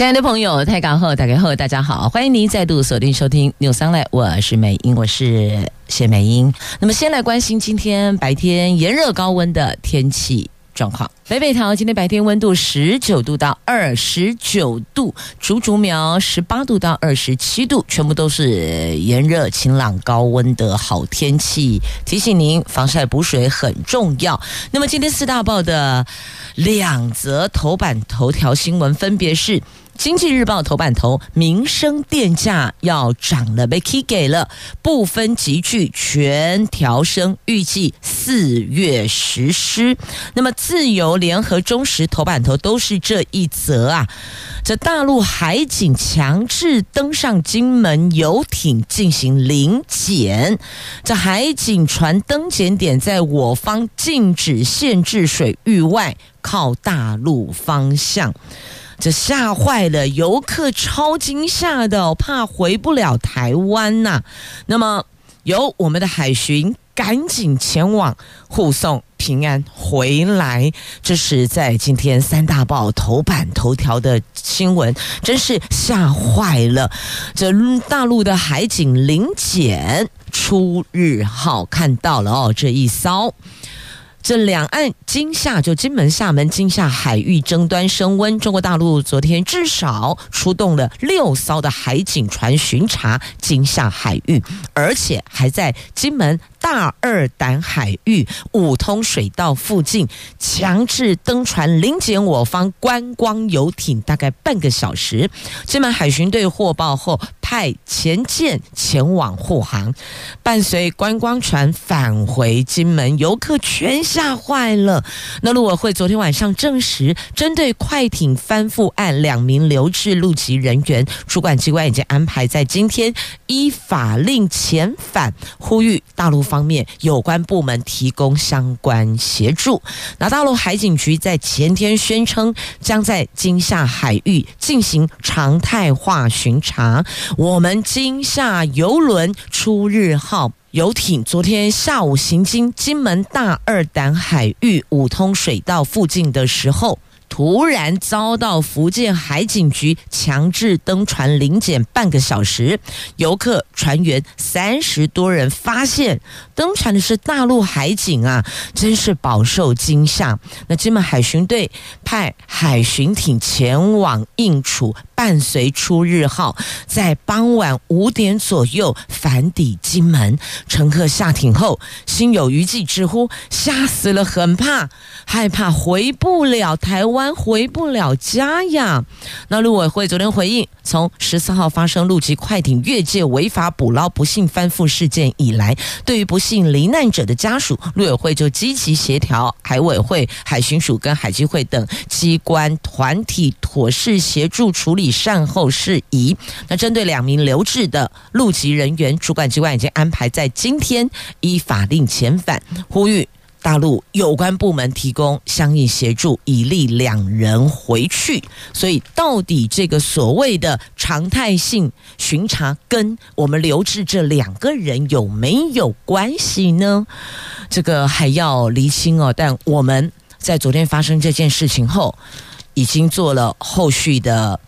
亲爱的朋友，泰港后打开后，大家好，欢迎您再度锁定收听 News Online，我是美英，我是谢美英。那么，先来关心今天白天炎热高温的天气状况。北北桃今天白天温度十九度到二十九度，竹竹苗十八度到二十七度，全部都是炎热晴朗高温的好天气。提醒您，防晒补水很重要。那么，今天四大报的两则头版头条新闻分别是。经济日报头版头，民生电价要涨了，被 K 给了，不分级距全调升，预计四月实施。那么自由联合中时头版头都是这一则啊。这大陆海警强制登上金门游艇进行临检，这海警船登检点在我方禁止限制水域外，靠大陆方向。这吓坏了游客，超惊吓的，怕回不了台湾呐、那么由我们的海巡赶紧前往护送平安回来。这是在今天三大报头版头条的新闻，真是吓坏了。这大陆的海警临检出日号看到了哦，这一艘。这两岸金厦，就金门、厦门、金厦海域争端升温。中国大陆昨天至少出动了六艘的海警船巡查金厦海域，而且还在金门大二胆海域五通水道附近强制登船临检我方观光游艇，大概半个小时。金门海巡队获报后，派前舰前往护航，伴随观光船返回金门，游客全吓坏了。那陆委会昨天晚上证实，针对快艇翻覆案两名留置陆籍人员，主管机关已经安排在今天依法令遣返，呼吁大陆方面有关部门提供相关协助。那大陆海警局在前天宣称，将在金厦海域进行常态化巡查。我们金厦邮轮出日号游艇昨天下午行经金门大二胆海域五通水道附近的时候，突然遭到福建海警局强制登船临检半个小时，游客船员三十多人发现登船的是大陆海警啊，真是饱受惊吓。那金门海巡队派海巡艇前往应处。伴随出日号在傍晚五点左右返抵金门，乘客下艇后心有余悸，直呼吓死了，很怕，害怕回不了台湾，回不了家呀。那陆委会昨天回应，从十四号发生陆籍快艇越界违法捕捞不幸翻覆事件以来，对于不幸罹难者的家属，陆委会就积极协调海委会、海巡署跟海基会等机关团体，妥善协助处理。善后事宜。那针对两名留置的陆籍人员，主管机关已经安排在今天依法令遣返，呼吁大陆有关部门提供相应协助，以利两人回去。所以，到底这个所谓的常态性巡查跟我们留置这两个人有没有关系呢？这个还要厘清哦。但我们在昨天发生这件事情后，已经做了后续的。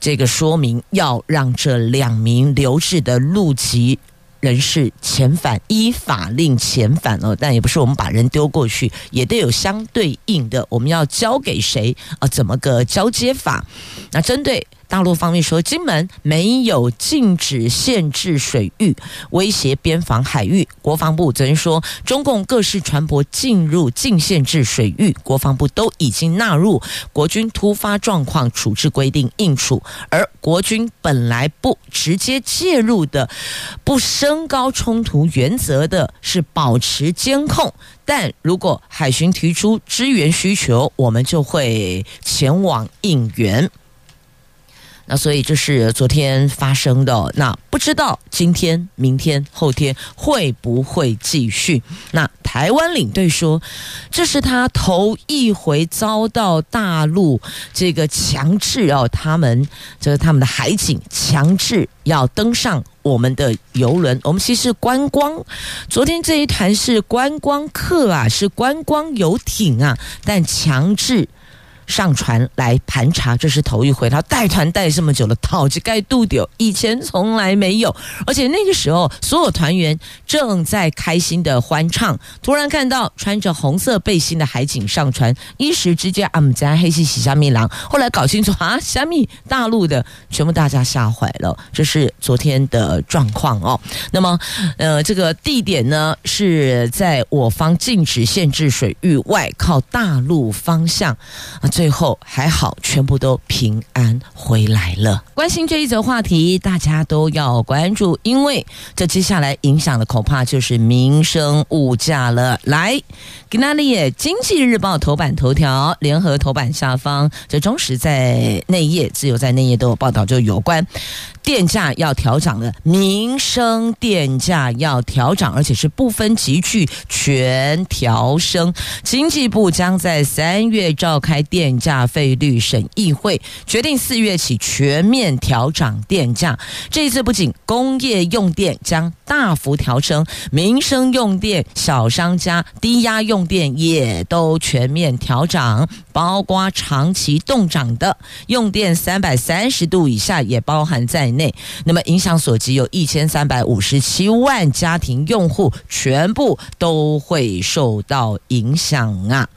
这个说明要让这两名留置的陆籍人是遣返，依法令遣返哦，但也不是我们把人丢过去，也得有相对应的，我们要交给谁啊？怎么个交接法？那针对。大陆方面说，金门没有禁止限制水域，威胁边防海域。国防部昨天说，中共各式船舶进入禁限制水域，国防部都已经纳入国军突发状况处置规定应处。而国军本来不直接介入的、不升高冲突原则的，是保持监控。但如果海巡提出支援需求，我们就会前往应援。那所以这是昨天发生的。那不知道今天、明天、后天会不会继续？那台湾领队说，这是他头一回遭到大陆这个强制哦，他们这个他们的海警强制要登上我们的游轮。我们其实观光，昨天这一团是观光客啊，是观光游艇啊，但强制。上船来盘查，这是头一回。他带团带这么久了，套就该度丢，以前从来没有。而且那个时候，所有团员正在开心的欢唱，突然看到穿着红色背心的海警上船，一时之间，啊，我们家黑西西虾米郎。后来搞清楚啊，虾米大陆的，全部大家吓坏了。这是昨天的状况哦。那么，呃，这个地点呢是在我方禁止限制水域外，靠大陆方向啊。最后还好，全部都平安回来了。关心这一则话题，大家都要关注，因为这接下来影响的恐怕就是民生物价了。来，给那里也，《经济日报》头版头条，联合头版下方，这中时在内页，自由在内页都有报道，就有关。电价要调涨了，民生电价要调涨，而且是不分级距全调升。经济部将在三月召开电价费率审议会，决定四月起全面调涨电价。这一次不仅工业用电将大幅调升，民生用电、小商家低压用电也都全面调涨，包括长期冻涨的用电三百三十度以下也包含在内，那么影响所及有一千三百五十七万家庭用户，全部都会受到影响啊。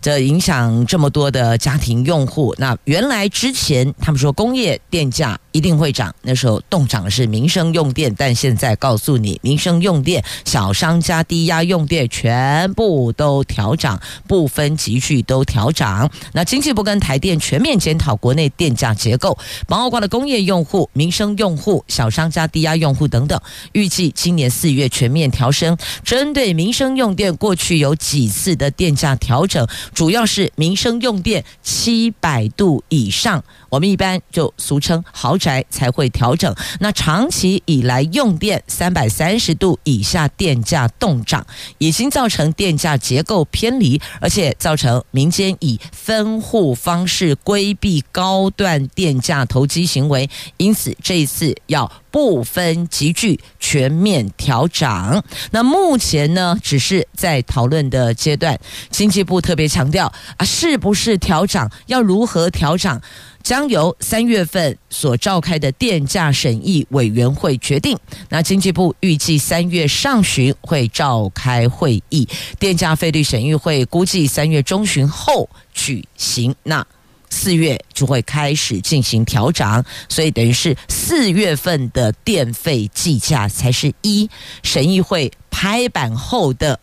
这影响这么多的家庭用户，那原来之前他们说工业电价一定会涨，那时候动涨的是民生用电，但现在告诉你，民生用电、小商家低压用电全部都调涨，不分级距都调涨。那经济部跟台电全面检讨国内电价结构，包括了工业用户、民生用户、小商家低压用户等等，预计今年四月全面调升。针对民生用电，过去有几次的电价调整。主要是民生用电七百度以上，我们一般就俗称豪宅才会调整。那长期以来用电三百三十度以下电价动涨，已经造成电价结构偏离，而且造成民间以分户方式规避高段电价投机行为。因此这一次要不分集聚全面调涨。那目前呢，只是在讨论的阶段。经济部特别强调啊，是不是调涨，要如何调涨，将由三月份所召开的电价审议委员会决定。那经济部预计三月上旬会召开会议，电价费率审议会估计三月中旬后举行。那四月就会开始进行调涨，所以等于是四月份的电费计价才是一审议会拍板后的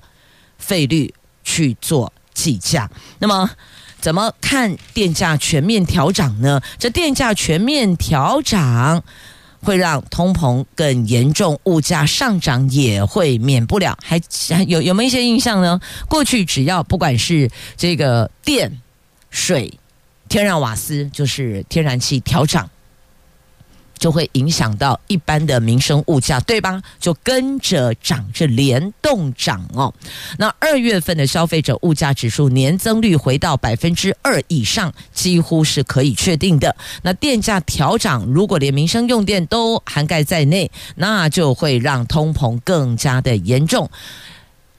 费率去做计价。那么，怎么看电价全面调涨呢？这电价全面调涨会让通膨更严重，物价上涨也会免不了。还有有没有一些印象呢？过去只要不管是这个电、水。天然瓦斯就是天然气调涨，就会影响到一般的民生物价，对吧？就跟着涨，这联动涨哦。那二月份的消费者物价指数年增率回到百分之二以上，几乎是可以确定的。那电价调涨，如果连民生用电都涵盖在内，那就会让通膨更加的严重，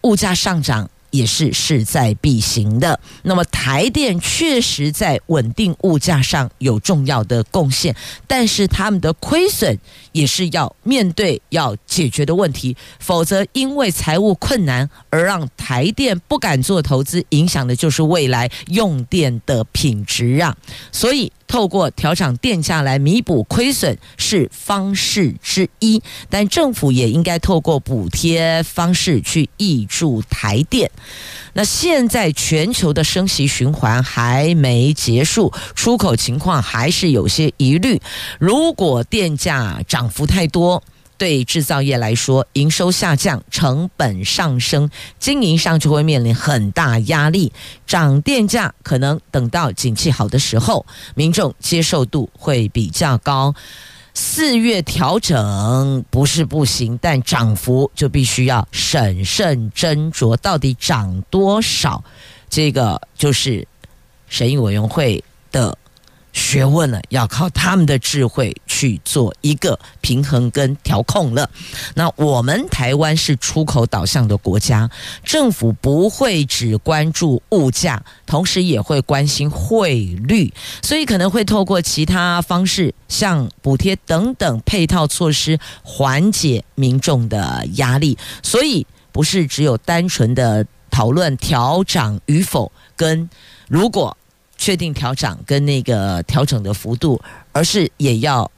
物价上涨。也是势在必行的。那么台电确实在稳定物价上有重要的贡献，但是他们的亏损也是要面对、要解决的问题。否则，因为财务困难而让台电不敢做投资，影响的就是未来用电的品质啊。所以。透过调涨电价来弥补亏损是方式之一，但政府也应该透过补贴方式去挹注台电。那现在全球的升息循环还没结束，出口情况还是有些疑虑。如果电价涨幅太多，对制造业来说，营收下降，成本上升，经营上就会面临很大压力。涨电价可能等到景气好的时候，民众接受度会比较高。四月调整不是不行，但涨幅就必须要审慎斟酌，到底涨多少？这个就是审议委员会的。学问了，要靠他们的智慧去做一个平衡跟调控了。那我们台湾是出口导向的国家，政府不会只关注物价，同时也会关心汇率，所以可能会透过其他方式，像补贴等等配套措施，缓解民众的压力。所以不是只有单纯的讨论调涨与否，跟如果。确定调涨跟那个调整的幅度，而是也要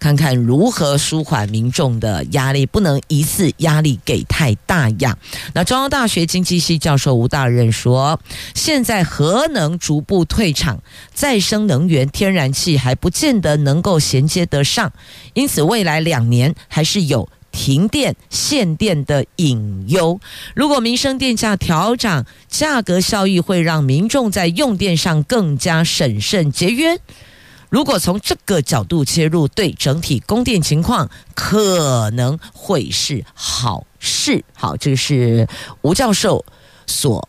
看看如何舒缓民众的压力，不能一次压力给太大呀。那中央大学经济系教授吴大任说，现在核能逐步退场，再生能源天然气还不见得能够衔接得上，因此未来两年还是有。停电限电的隐忧，如果民生电价调涨，价格效益会让民众在用电上更加审慎节约。如果从这个角度切入，对整体供电情况可能会是好事。好，这是吴教授所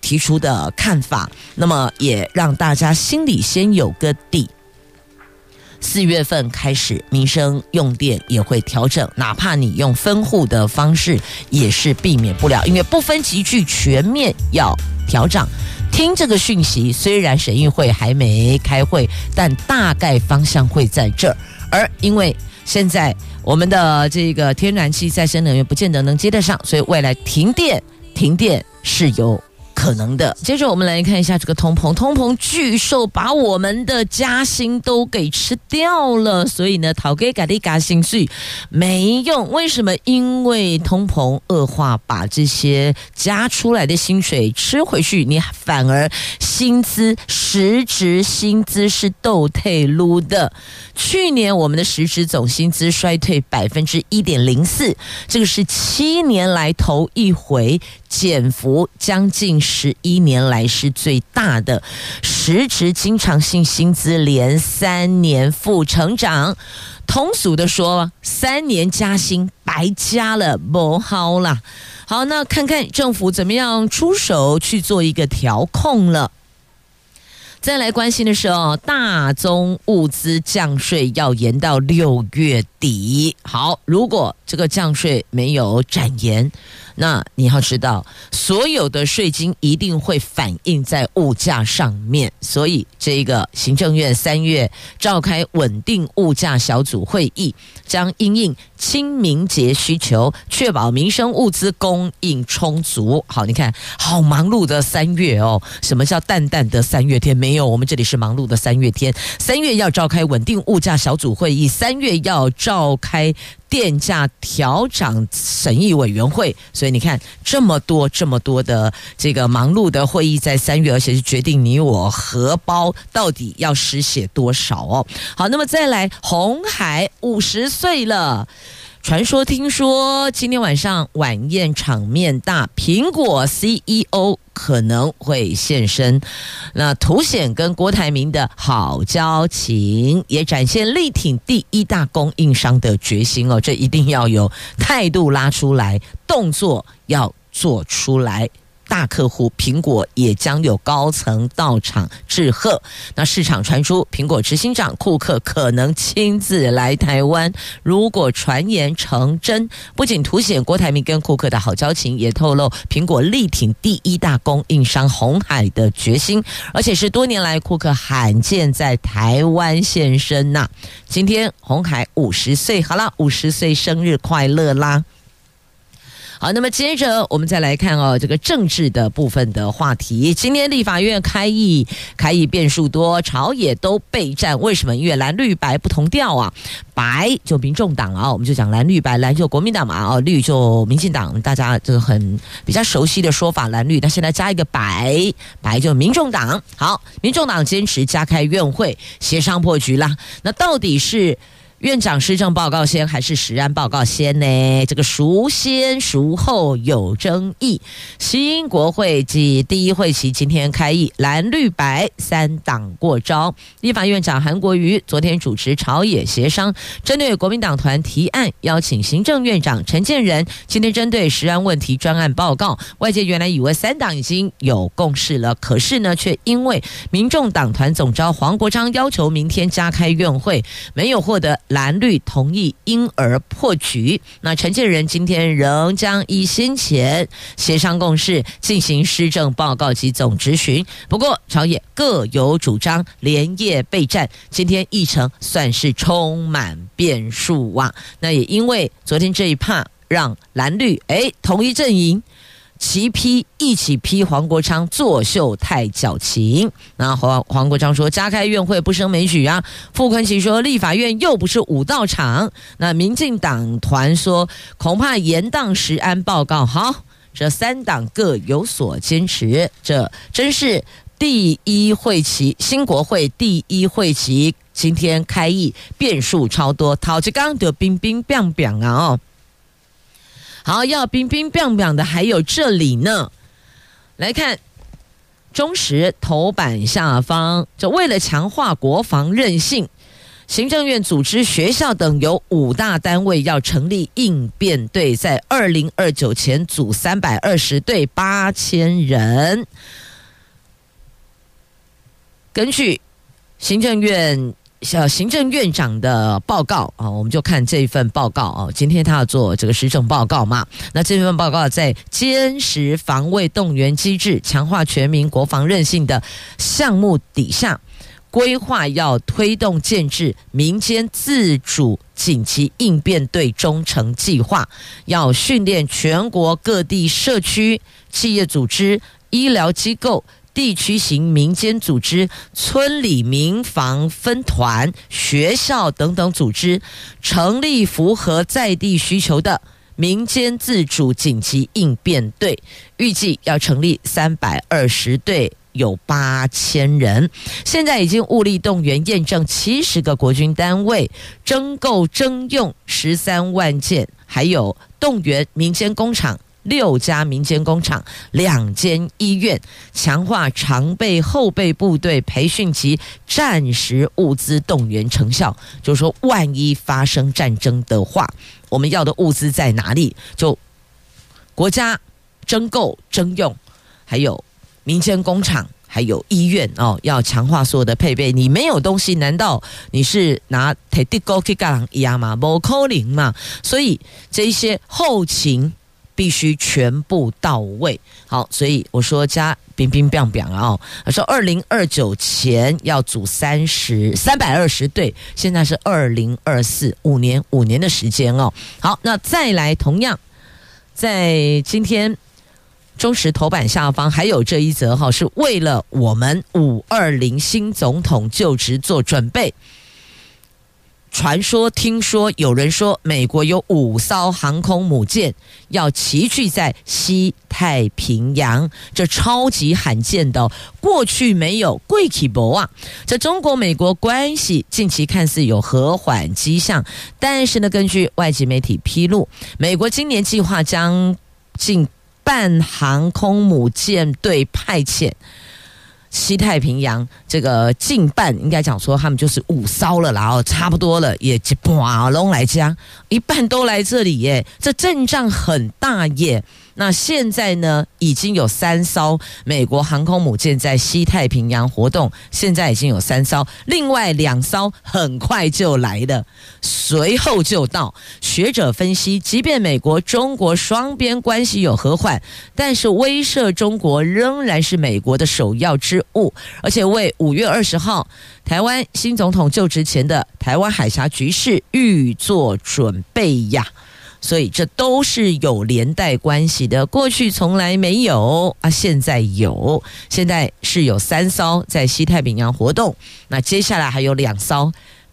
提出的看法，那么也让大家心里先有个底。四月份开始，民生用电也会调整，哪怕你用分户的方式，也是避免不了，因为不分级距全面要调涨。听这个讯息，虽然审议会还没开会，但大概方向会在这儿。而因为现在我们的这个天然气再生能源不见得能接得上，所以未来停电，停电是有。可能的。接着我们来看一下这个通膨，通膨巨兽把我们的加薪都给吃掉了，所以呢，讨给改的加薪税没用。为什么？因为通膨恶化，把这些加出来的薪水吃回去，你反而薪资实质薪资是倒退撸的。去年我们的实质总薪资衰退百分之一点零四，这个是七年来头一回。减幅将近十一年来是最大的，实值经常性薪资连三年负成长。通俗的说，三年加薪白加了，不好啦。好，那看看政府怎么样出手去做一个调控了。再来关心的是哦，大宗物资降税要延到六月底。好，如果这个降税没有展延。那你要知道，所有的税金一定会反映在物价上面，所以这个行政院三月召开稳定物价小组会议，将因应清明节需求，确保民生物资供应充足。好，你看，好忙碌的三月哦。什么叫淡淡的三月天？没有，我们这里是忙碌的三月天。三月要召开稳定物价小组会议，三月要召开。电价调涨审议委员会，所以你看这么多这么多的这个忙碌的会议在三月，而且是决定你我荷包到底要失血多少哦。好，那么再来，红海五十岁了。传说听说今天晚上晚宴场面大，苹果 CEO 可能会现身，那凸显跟郭台铭的好交情，也展现力挺第一大供应商的决心哦，这一定要有态度拉出来，动作要做出来。大客户苹果也将有高层到场致贺。那市场传出苹果执行长库克可能亲自来台湾。如果传言成真，不仅凸显郭台铭跟库克的好交情，也透露苹果力挺第一大供应商红海的决心，而且是多年来库克罕见在台湾现身呐。今天红海五十岁，好了，五十岁生日快乐啦！好，那么接着我们再来看哦，这个政治的部分的话题。今天立法院开议，开议变数多，朝野都备战。为什么？因为蓝绿白不同调啊。白就民众党啊，我们就讲蓝绿白，蓝就国民党嘛，哦，绿就民进党。大家这个很比较熟悉的说法，蓝绿。那现在加一个白，白就民众党。好，民众党坚持加开院会协商破局啦。那到底是？院长施政报告先还是实案报告先呢？这个孰先孰后有争议。新国会暨第一会期今天开议，蓝绿白三党过招。立法院长韩国瑜昨天主持朝野协商，针对国民党团提案，邀请行政院长陈建仁今天针对实案问题专案报告。外界原来以为三党已经有共识了，可是呢，却因为民众党团总召黄国昌要求明天加开院会，没有获得。蓝绿同意，因而破局。那陈建仁今天仍将依先前协商共识进行施政报告及总质询。不过朝野各有主张，连夜备战。今天议程算是充满变数哇！那也因为昨天这一趴，让蓝绿诶同一阵营。齐批一起批黄国昌作秀太矫情，那黄黄国昌说加开院会不胜枚举啊。傅崐萁说立法院又不是武道场。那民进党团说恐怕延宕食安报告。好，这三党各有所坚持，这真是第一会期新国会第一会期今天开议变数超多，陶志刚得冰冰冰冰啊哦。好，要冰冰冰冰的，还有这里呢。来看中时头版下方，就为了强化国防韧性，行政院组织学校等有五大单位要成立应变队，在二零二九前组三百二十队八千人。根据行政院。小行政院长的报告啊，我们就看这一份报告啊。今天他要做这个施政报告嘛？那这份报告在坚实防卫动员机制、强化全民国防韧性的项目底下，规划要推动建制民间自主紧急应变队中程计划，要训练全国各地社区、企业组织、医疗机构。地区型民间组织、村里民防分团、学校等等组织，成立符合在地需求的民间自主紧急应变队，预计要成立三百二十队，有八千人。现在已经物力动员验证七十个国军单位，征购征用十三万件，还有动员民间工厂。六家民间工厂、两间医院，强化常备后备部队培训及战时物资动员成效。就是说，万一发生战争的话，我们要的物资在哪里？就国家征购征用，还有民间工厂，还有医院哦，要强化所有的配备。你没有东西，难道你是拿铁地高去干一样吗？不可能嘛！所以这一些后勤。必须全部到位，好，所以我说加冰冰冰冰啊，他说二零二九前要组三十三百二十队，现在是二零二四五年五年的时间哦。好，那再来，同样在今天中时头版下方还有这一则哈，是为了我们五二零新总统就职做准备。传说，听说有人说，美国有五艘航空母舰要齐聚在西太平洋，这超级罕见的，过去没有。贵气博啊，这中国美国关系近期看似有和缓迹象，但是呢，根据外籍媒体披露，美国今年计划将近半航空母舰队派遣。西太平洋这个近半应该讲说，他们就是五艘了，然后差不多了，也一半拢来家，一半都来这里耶，这阵仗很大耶。那现在呢，已经有三艘美国航空母舰在西太平洋活动，现在已经有三艘，另外两艘很快就来了，随后就到。学者分析，即便美国中国双边关系有和缓，但是威慑中国仍然是美国的首要之务，而且为五月二十号台湾新总统就职前的台湾海峡局势预做准备呀。所以这都是有连带关系的，过去从来没有啊，现在有，现在是有三艘在西太平洋活动，那接下来还有两艘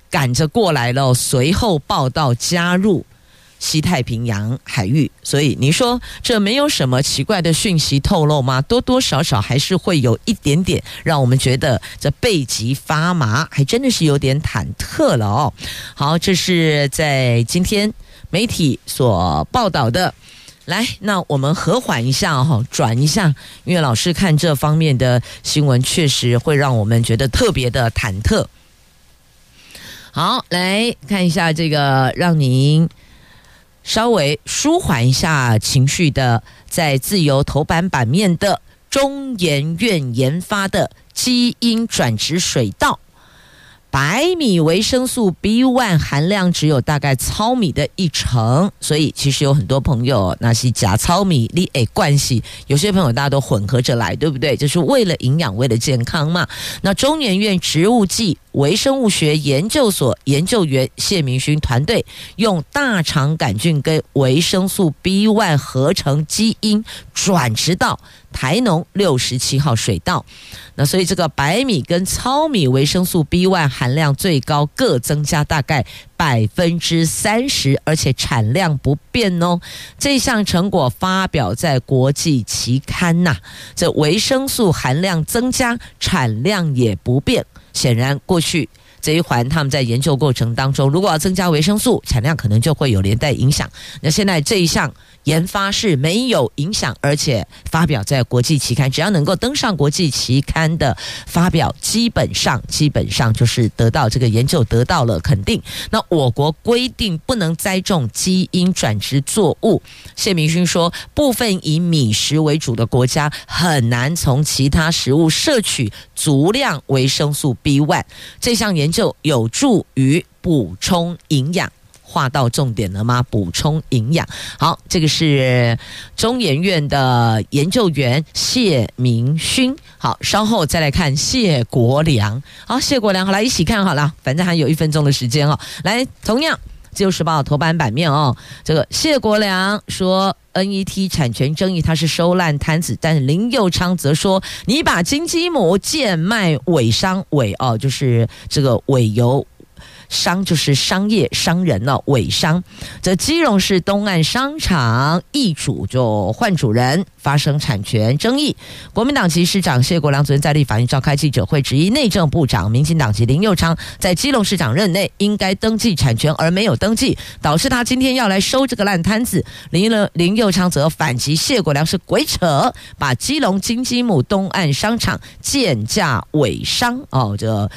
赶着过来了，随后报道加入。西太平洋海域。所以你说这没有什么奇怪的讯息透露吗？多多少少还是会有一点点，让我们觉得这背脊发麻，还真的是有点忐忑了哦。好，这是在今天媒体所报道的。来，那我们和缓一下哈，转一下，因为老师看这方面的新闻，确实会让我们觉得特别的忐忑。好，来看一下这个，让您稍微舒缓一下情绪的，在自由头版版面的中研院研发的基因转植水稻。白米维生素 B one 含量只有大概糙米的一成，所以其实有很多朋友那些假糙米，你诶关系，有些朋友大家都混合着来，对不对？就是为了营养，为了健康嘛。那中年院植物剂微生物学研究所研究员谢明勋团队用大肠杆菌跟维生素 B1 合成基因转植到台农六十七号水稻。那所以这个白米跟糙米维生素 B1 含量最高，各增加大概百分之三十，而且产量不变哦。这项成果发表在国际期刊呐，这维生素含量增加，产量也不变。显然过去。这一环，他们在研究过程当中，如果要增加维生素产量，可能就会有连带影响。那现在这一项研发是没有影响，而且发表在国际期刊，只要能够登上国际期刊的发表，基本上基本上就是得到这个研究得到了肯定。那我国规定不能栽种基因转植作物。谢明勋说，部分以米食为主的国家很难从其他食物摄取足量维生素 B1。这项研究。有助于补充营养，划到重点了吗？补充营养。好，这个是中研院的研究员谢明勋。好，稍后再来看谢国良。好，谢国良，好来一起看好了，反正还有一分钟的时间哦。来，同样《自由时报》头版版面哦，这个谢国良说。NET 产权争议，他是收烂摊子，但是林佑昌则说：“你把金鸡母贱卖伪商伪哦，就是这个伪油。”商就是商业商人了，伪商。这基隆市东岸商场易主就换主人，发生产权争议。国民党籍市长谢国梁昨天在立法院召开记者会，质疑内政部长民进党籍林佑昌在基隆市长任内应该登记产权而没有登记，导致他今天要来收这个烂摊子。林林佑昌则反击谢国梁是鬼扯，把基隆金鸡母东岸商场贱价伪商哦，这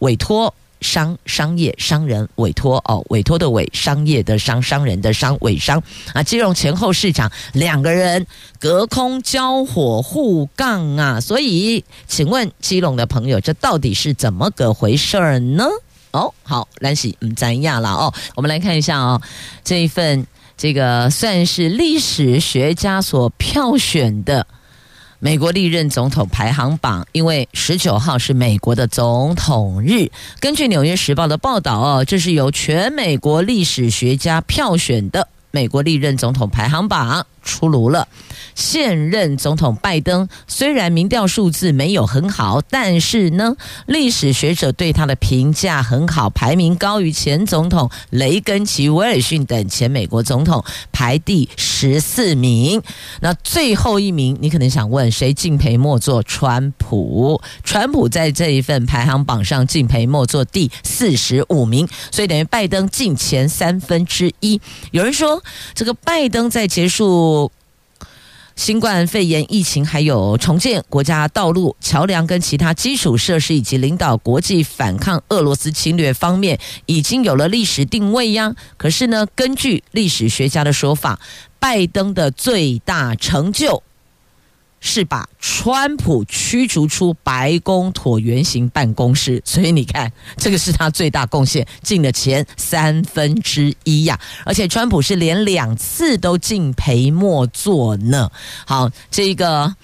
委托。商商业商人委托哦，委托的委商业的商商人的商委商啊，基隆前后市场两个人隔空交火互杠啊，所以请问基隆的朋友，这到底是怎么个回事儿呢？哦，好，兰喜嗯，咱亚了哦，我们来看一下哦，这一份这个算是历史学家所票选的。美国历任总统排行榜，因为十九号是美国的总统日。根据《纽约时报》的报道哦，这是由全美国历史学家票选的美国历任总统排行榜。出炉了，现任总统拜登虽然民调数字没有很好，但是呢，历史学者对他的评价很好，排名高于前总统雷根及威尔逊等前美国总统，排第十四名。那最后一名，你可能想问，谁敬陪末座？川普，川普在这一份排行榜上敬陪末座第四十五名，所以等于拜登进前三分之一。有人说，这个拜登在结束。新冠肺炎疫情，还有重建国家道路、桥梁跟其他基础设施，以及领导国际反抗俄罗斯侵略方面，已经有了历史定位呀。可是呢，根据历史学家的说法，拜登的最大成就是把川普驱逐出白宫椭圆形办公室，所以你看，这个是他最大贡献，进了前三分之一呀。而且川普是连两次都敬陪末座呢。好，这个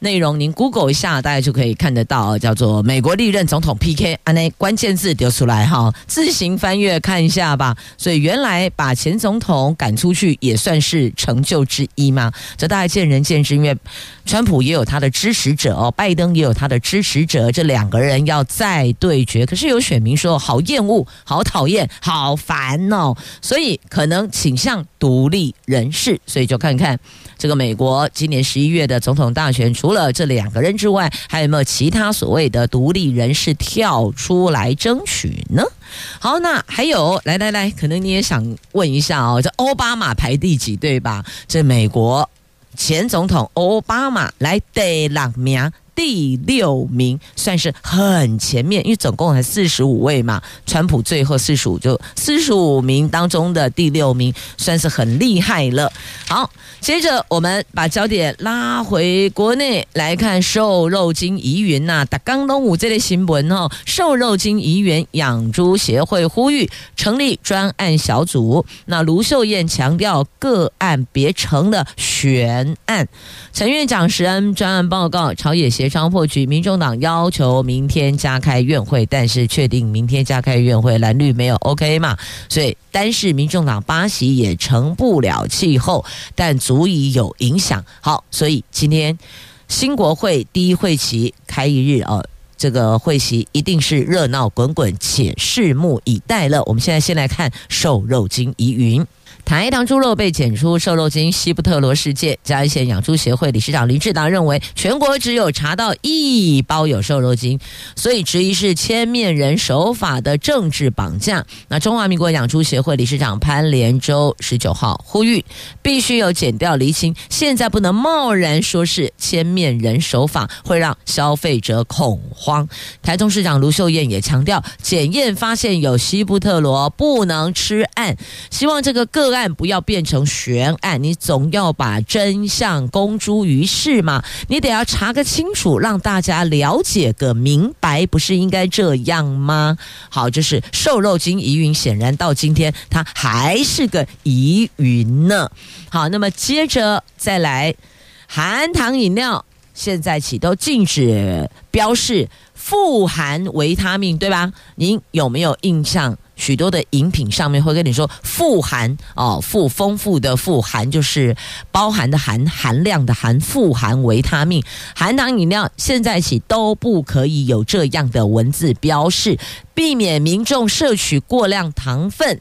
内容您 Google 一下，大家就可以看得到，叫做“美国历任总统 PK”，啊，那关键字丢出来哈，自行翻阅看一下吧。所以原来把前总统赶出去也算是成就之一嘛，这大家见仁见智，因为川普也有他的支持者哦，拜登也有他的支持者，这两个人要再对决，可是有选民说好厌恶、好讨厌、好烦哦，所以可能倾向独立人士，所以就看看。这个美国今年十一月的总统大选，除了这两个人之外，还有没有其他所谓的独立人士跳出来争取呢？好，那还有，来来来，可能你也想问一下哦，这奥巴马排第几，对吧？这美国前总统奥巴马来第六名。第六名算是很前面，因为总共才四十五位嘛，川普最后四十五就四十五名当中的第六名，算是很厉害了。好，接着我们把焦点拉回国内来看瘦肉精疑云呐，打刚东武这类新闻哦，瘦肉精疑云养猪协会呼吁成立专案小组。那卢秀燕强调个案别成了悬案。陈院长时恩专案报告朝野协。商破局，民众党要求明天加开院会，但是确定明天加开院会，蓝绿没有 OK 嘛？所以单是民众党八席也成不了气候，但足以有影响。好，所以今天新国会第一会期开一日哦，这个会席一定是热闹滚滚，且拭目以待了。我们现在先来看瘦肉精疑云。台糖猪肉被检出瘦肉精西布特罗事件，嘉义县养猪协会理事长林志达认为，全国只有查到一包有瘦肉精，所以质疑是千面人手法的政治绑架。那中华民国养猪协会理事长潘连洲十九号呼吁，必须有减掉厘清，现在不能贸然说是千面人手法，会让消费者恐慌。台中市长卢秀燕也强调，检验发现有西布特罗不能吃案，希望这个个案。但不要变成悬案，你总要把真相公诸于世嘛。你得要查个清楚，让大家了解个明白，不是应该这样吗？好，就是瘦肉精疑云，显然到今天它还是个疑云呢。好，那么接着再来，含糖饮料现在起都禁止标示富含维他命，对吧？您有没有印象？许多的饮品上面会跟你说富含哦，富丰富的富含就是包含的含含量的含富含维他命，含糖饮料现在起都不可以有这样的文字标示，避免民众摄取过量糖分。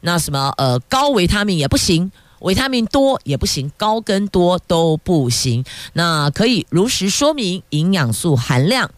那什么呃高维他命也不行，维他命多也不行，高跟多都不行。那可以如实说明营养素含量。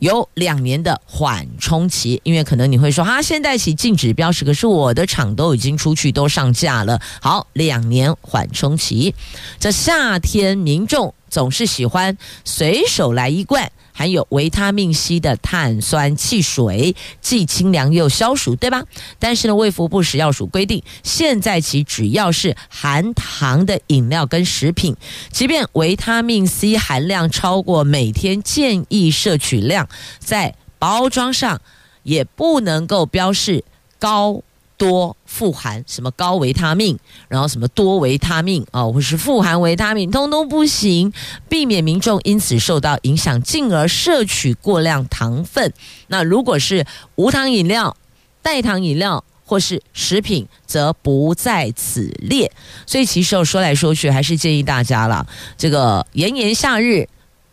有两年的缓冲期，因为可能你会说，啊，现在起禁止标识，可是我的厂都已经出去都上架了。好，两年缓冲期，这夏天民众总是喜欢随手来一罐。含有维他命 C 的碳酸汽水，既清凉又消暑，对吧？但是呢，卫福部食药署规定，现在起只要是含糖的饮料跟食品，即便维他命 C 含量超过每天建议摄取量，在包装上也不能够标示高。多富含什么高维他命，然后什么多维他命啊，或是富含维他命，通通不行，避免民众因此受到影响，进而摄取过量糖分。那如果是无糖饮料、代糖饮料或是食品，则不在此列。所以其实说来说去，还是建议大家了，这个炎炎夏日。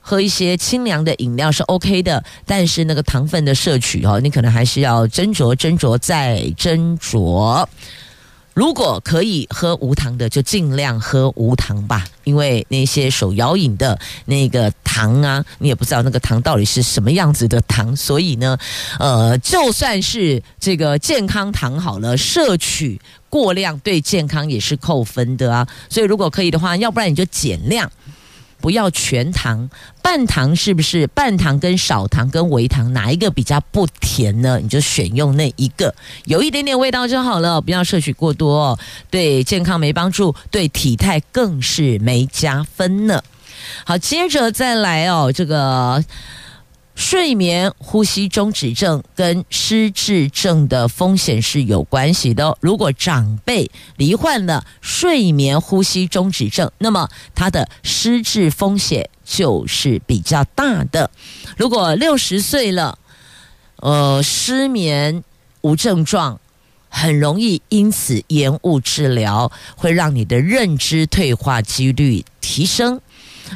喝一些清凉的饮料是 OK 的，但是那个糖分的摄取哦，你可能还是要斟酌、斟酌再斟酌。如果可以喝无糖的，就尽量喝无糖吧，因为那些手摇饮的那个糖啊，你也不知道那个糖到底是什么样子的糖，所以呢，呃，就算是这个健康糖好了，摄取过量对健康也是扣分的啊。所以如果可以的话，要不然你就减量。不要全糖，半糖是不是？半糖跟少糖跟微糖哪一个比较不甜呢？你就选用那一个，有一点点味道就好了，不要摄取过多哦，对健康没帮助，对体态更是没加分呢。好，接着再来哦，这个。睡眠呼吸中止症跟失智症的风险是有关系的。如果长辈罹患了睡眠呼吸中止症，那么他的失智风险就是比较大的。如果六十岁了，呃，失眠无症状，很容易因此延误治疗，会让你的认知退化几率提升。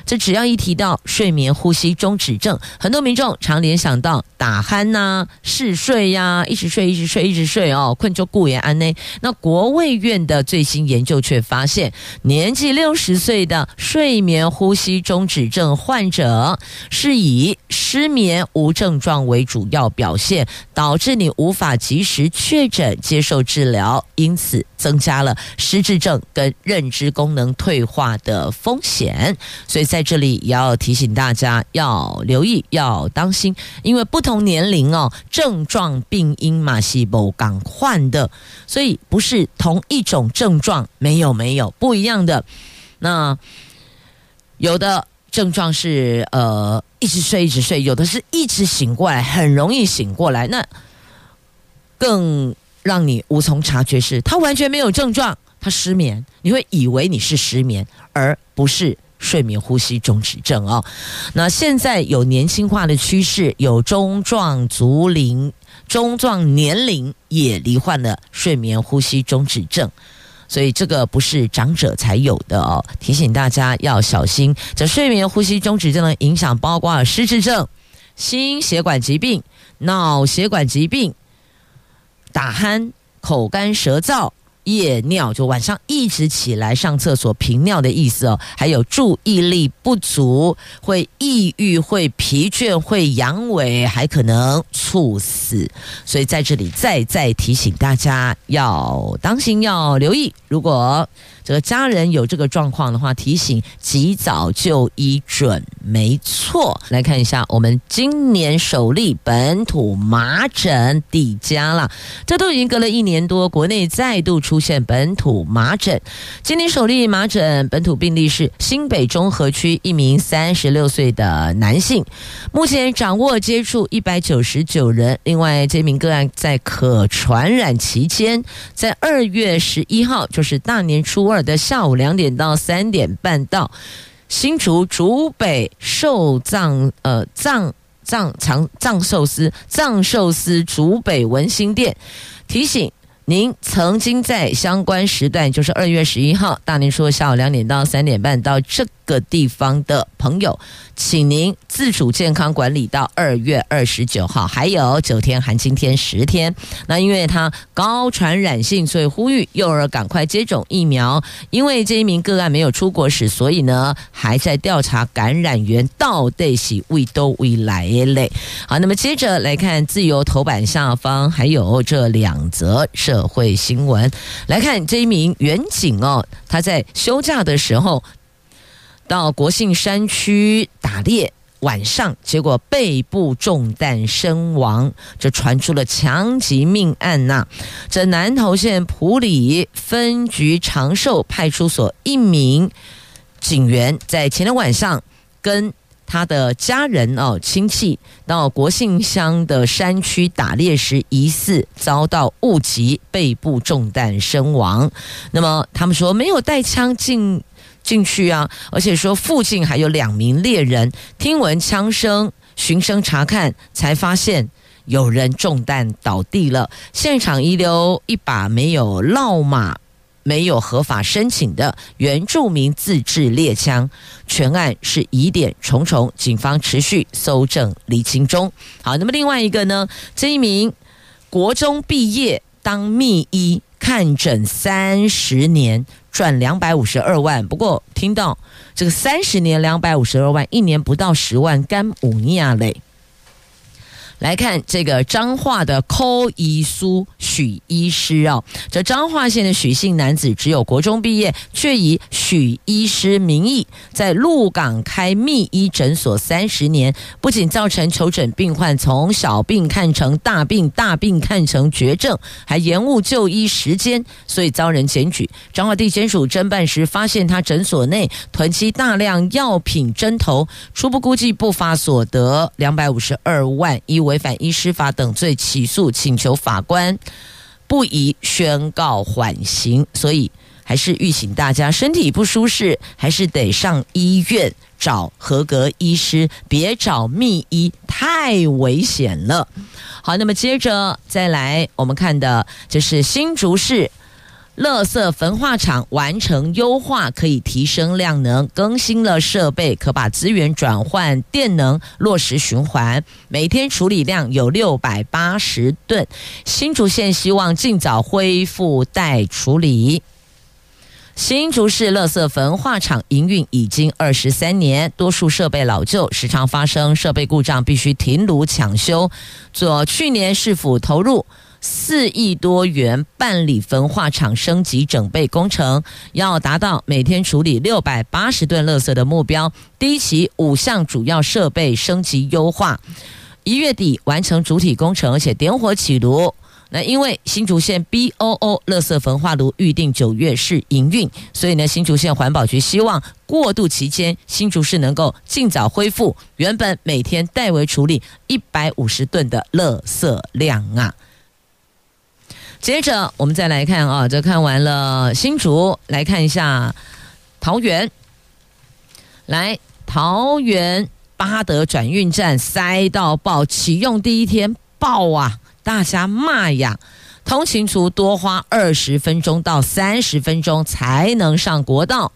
这只要一提到睡眠呼吸中止症，很多民众常联想到打鼾呐、嗜睡呀、一直睡、一直睡、一直睡哦，困就顾也安呢。那国卫院的最新研究却发现，年纪六十岁的睡眠呼吸中止症患者是以失眠无症状为主要表现，导致你无法及时确诊接受治疗，因此增加了失智症跟认知功能退化的风险。所以。在这里也要提醒大家要留意，要当心，因为不同年龄哦，症状病因嘛是不共款的，所以不是同一种症状，没有没有不一样的。那有的症状是呃一直睡一直睡，有的是一直醒过来，很容易醒过来，那更让你无从察觉是他完全没有症状，他失眠，你会以为你是失眠，而不是。睡眠呼吸中止症哦，那现在有年轻化的趋势，有中壮族龄、中壮年龄也罹患了睡眠呼吸中止症，所以这个不是长者才有的哦，提醒大家要小心。这睡眠呼吸中止症的影响包括失智症、心血管疾病、脑血管疾病、打鼾、口干舌燥。夜尿就晚上一直起来上厕所频尿的意思哦，还有注意力不足，会抑郁、会疲倦、会阳痿，还可能猝死。所以在这里再再提醒大家要当心，要留意。如果这个家人有这个状况的话，提醒及早就医准没错。来看一下，我们今年首例本土麻疹抵家了，这都已经隔了一年多，国内再度出现本土麻疹。今年首例麻疹本土病例是新北中和区一名三十六岁的男性，目前掌握接触一百九十九人。另外，这名个案在可传染期间，在二月十一号，就是大年初二的下午两点到三点半，到新竹竹北寿葬呃藏藏藏藏寿司藏寿司竹北文心店，提醒。您曾经在相关时段，就是二月十一号，大年初下午两点到三点半到这个地方的朋友，请您自主健康管理到二月二十九号，还有九天含今天十天。那因为它高传染性，所以呼吁幼儿赶快接种疫苗。因为这一名个案没有出国史，所以呢还在调查感染源到底是未都未来嘞。好，那么接着来看自由头版下方还有这两则社会新闻。来看这一名员警哦，他在休假的时候。到国姓山区打猎，晚上结果背部中弹身亡，这传出了强击命案呐、这南投县埔里分局长寿派出所一名警员在前天晚上跟他的家人哦亲戚到国姓乡的山区打猎时，疑似遭到误击，背部中弹身亡。那么他们说没有带枪进。进去啊！而且说附近还有两名猎人，听闻枪声，循声查看，才发现有人中弹倒地了。现场遗留一把没有烙码、没有合法申请的原住民自制猎枪。全案是疑点重重，警方持续搜证厘清中。好，那么另外一个呢？这一名国中毕业当秘医，看诊三十年。赚两百五十二万，不过听到这个三十年两百五十二万，一年不到十万，干五尼亚嘞。来看这个彰化的柯医师许医师哦，这彰化县的许姓男子只有国中毕业，却以许医师名义在鹿港开密医诊所三十年，不仅造成求诊病患从小病看成大病，大病看成绝症，还延误就医时间，所以遭人检举。彰化地检署侦办时发现他诊所内囤积大量药品针头，初步估计不法所得两百五十二万，一违反医师法等罪起诉，请求法官不宜宣告缓刑，所以还是预请大家身体不舒适，还是得上医院找合格医师，别找秘医，太危险了。好，那么接着再来，我们看的就是新竹市。垃圾焚化厂完成优化，可以提升量能，更新了设备，可把资源转换电能，落实循环。每天处理量有六百八十吨。新竹县希望尽早恢复待处理。新竹市垃圾焚化厂营运已经二十三年，多数设备老旧，时常发生设备故障，必须停炉抢修。做去年市府投入。四亿多元办理焚化厂升级整备工程，要达到每天处理六百八十吨垃圾的目标。第一期五项主要设备升级优化，一月底完成主体工程，而且点火起炉。那因为新竹县 BOO 垃圾焚化炉预定九月试营运，所以呢，新竹县环保局希望过渡期间新竹市能够尽早恢复原本每天代为处理一百五十吨的垃圾量啊。接着我们再来看啊，这看完了新竹，来看一下桃园。来，桃园八德转运站塞到爆，启用第一天爆啊，大家骂呀！通勤族多花二十分钟到三十分钟才能上国道。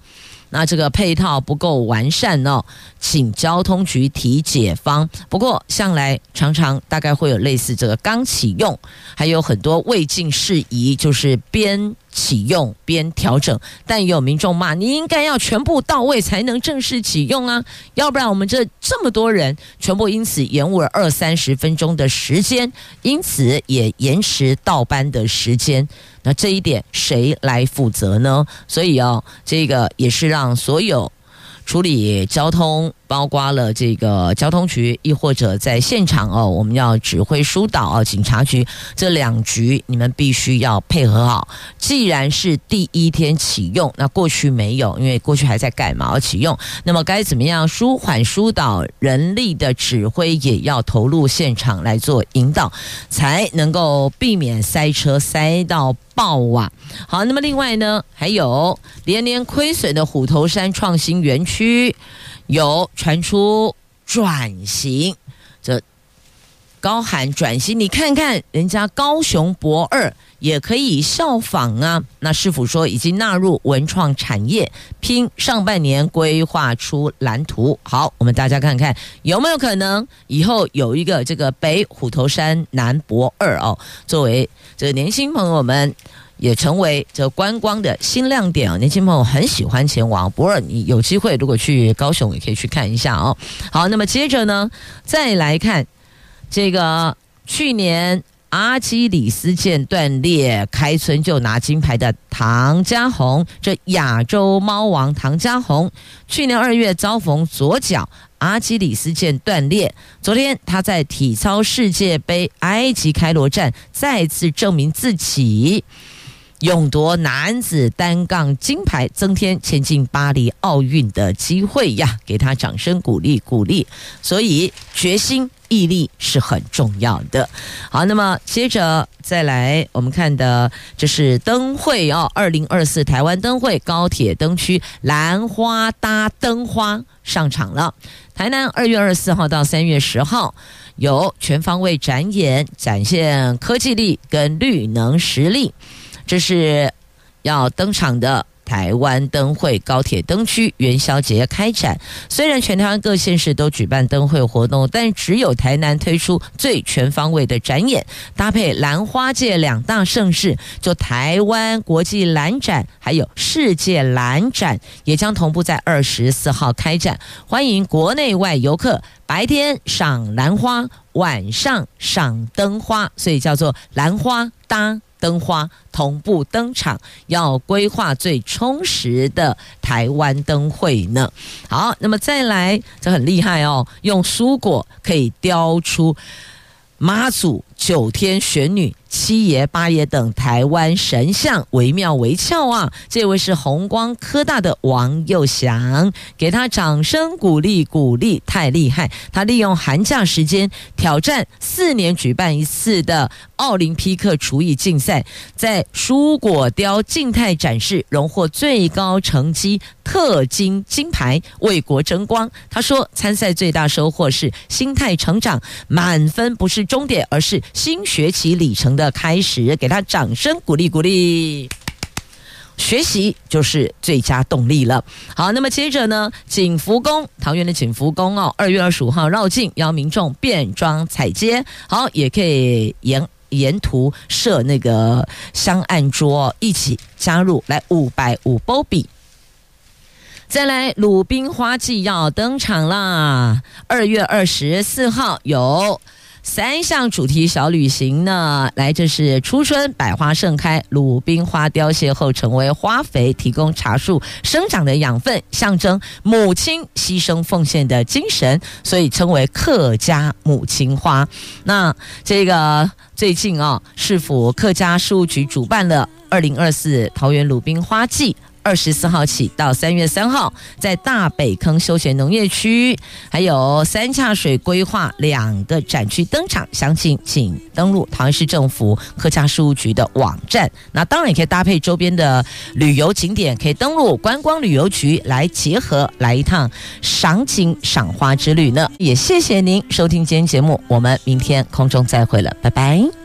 那这个配套不够完善哦，请交通局提解方。不过向来常常大概会有类似这个刚启用，还有很多未尽事宜，就是边。启用边调整，但也有民众骂，你应该要全部到位才能正式启用啊，要不然我们这这么多人全部因此延误了二三十分钟的时间，因此也延迟到班的时间。那这一点谁来负责呢？所以哦，这个也是让所有。处理交通，包括了这个交通局，亦或者在现场哦，我们要指挥疏导哦，警察局这两局你们必须要配合好。既然是第一天启用，那过去没有，因为过去还在盖嘛，要启用，那么该怎么样舒缓疏导人力的指挥也要投入现场来做引导，才能够避免塞车塞到。爆啊！好，那么另外呢，还有连年亏损的虎头山创新园区，有传出转型，这高喊转型，你看看人家高雄博二也可以效仿啊。那市府说已经纳入文创产业，拼上半年规划出蓝图。好，我们大家看看有没有可能以后有一个这个北虎头山南博二哦，作为。这个年轻朋友们也成为这观光的新亮点啊！年轻朋友很喜欢前往，不过你有机会如果去高雄，也可以去看一下哦。好，那么接着呢，再来看这个去年阿基里斯腱断裂开村就拿金牌的唐嘉红，这亚洲猫王唐嘉红，去年二月遭逢左脚。阿基里斯腱断裂，昨天他在体操世界杯埃及开罗站再次证明自己，勇夺男子单杠金牌，增添前进巴黎奥运的机会呀！给他掌声鼓励鼓励，所以决心。毅力是很重要的。好，那么接着再来，我们看的就是灯会哦，二零二四台湾灯会高铁灯区兰花搭灯花上场了。台南二月二十四号到三月十号有全方位展演，展现科技力跟绿能实力，这是要登场的。台湾灯会高铁灯区元宵节开展，虽然全台湾各县市都举办灯会活动，但只有台南推出最全方位的展演，搭配兰花界两大盛事，就台湾国际兰展还有世界兰展，也将同步在二十四号开展，欢迎国内外游客白天赏兰花，晚上赏灯花，所以叫做兰花搭。灯花同步登场，要规划最充实的台湾灯会呢。好，那么再来，这很厉害哦，用蔬果可以雕出妈祖九天玄女七爷八爷等台湾神像，惟妙惟肖啊！这位是红光科大的王佑祥，给他掌声鼓励鼓励，太厉害！他利用寒假时间挑战四年举办一次的奥林匹克厨艺竞赛，在蔬果雕静态展示荣获最高成绩特金金牌，为国争光。他说，参赛最大收获是心态成长，满分不是终点，而是新学期里程的。开始，给他掌声鼓励鼓励。学习就是最佳动力了。好，那么接着呢，景福宫桃园的景福宫哦，二月二十五号绕境，邀民众变装踩街。好，也可以沿沿途设那个香案桌，一起加入来五百五波比。再来，鲁冰花季要登场啦！二月二十四号有。三项主题小旅行呢，来，这是初春百花盛开，鲁冰花凋谢后成为花肥，提供茶树生长的养分，象征母亲牺牲奉献的精神，所以称为客家母亲花。那这个最近啊，市府客家事务局主办了二零二四桃园鲁冰花季。二十四号起到三月三号，在大北坑休闲农业区，还有三洽水规划两个展区登场。详情请登录桃园市政府客家事务局的网站。那当然也可以搭配周边的旅游景点，可以登录观光旅游局来结合来一趟赏景赏花之旅呢。也谢谢您收听今天节目，我们明天空中再会了，拜拜。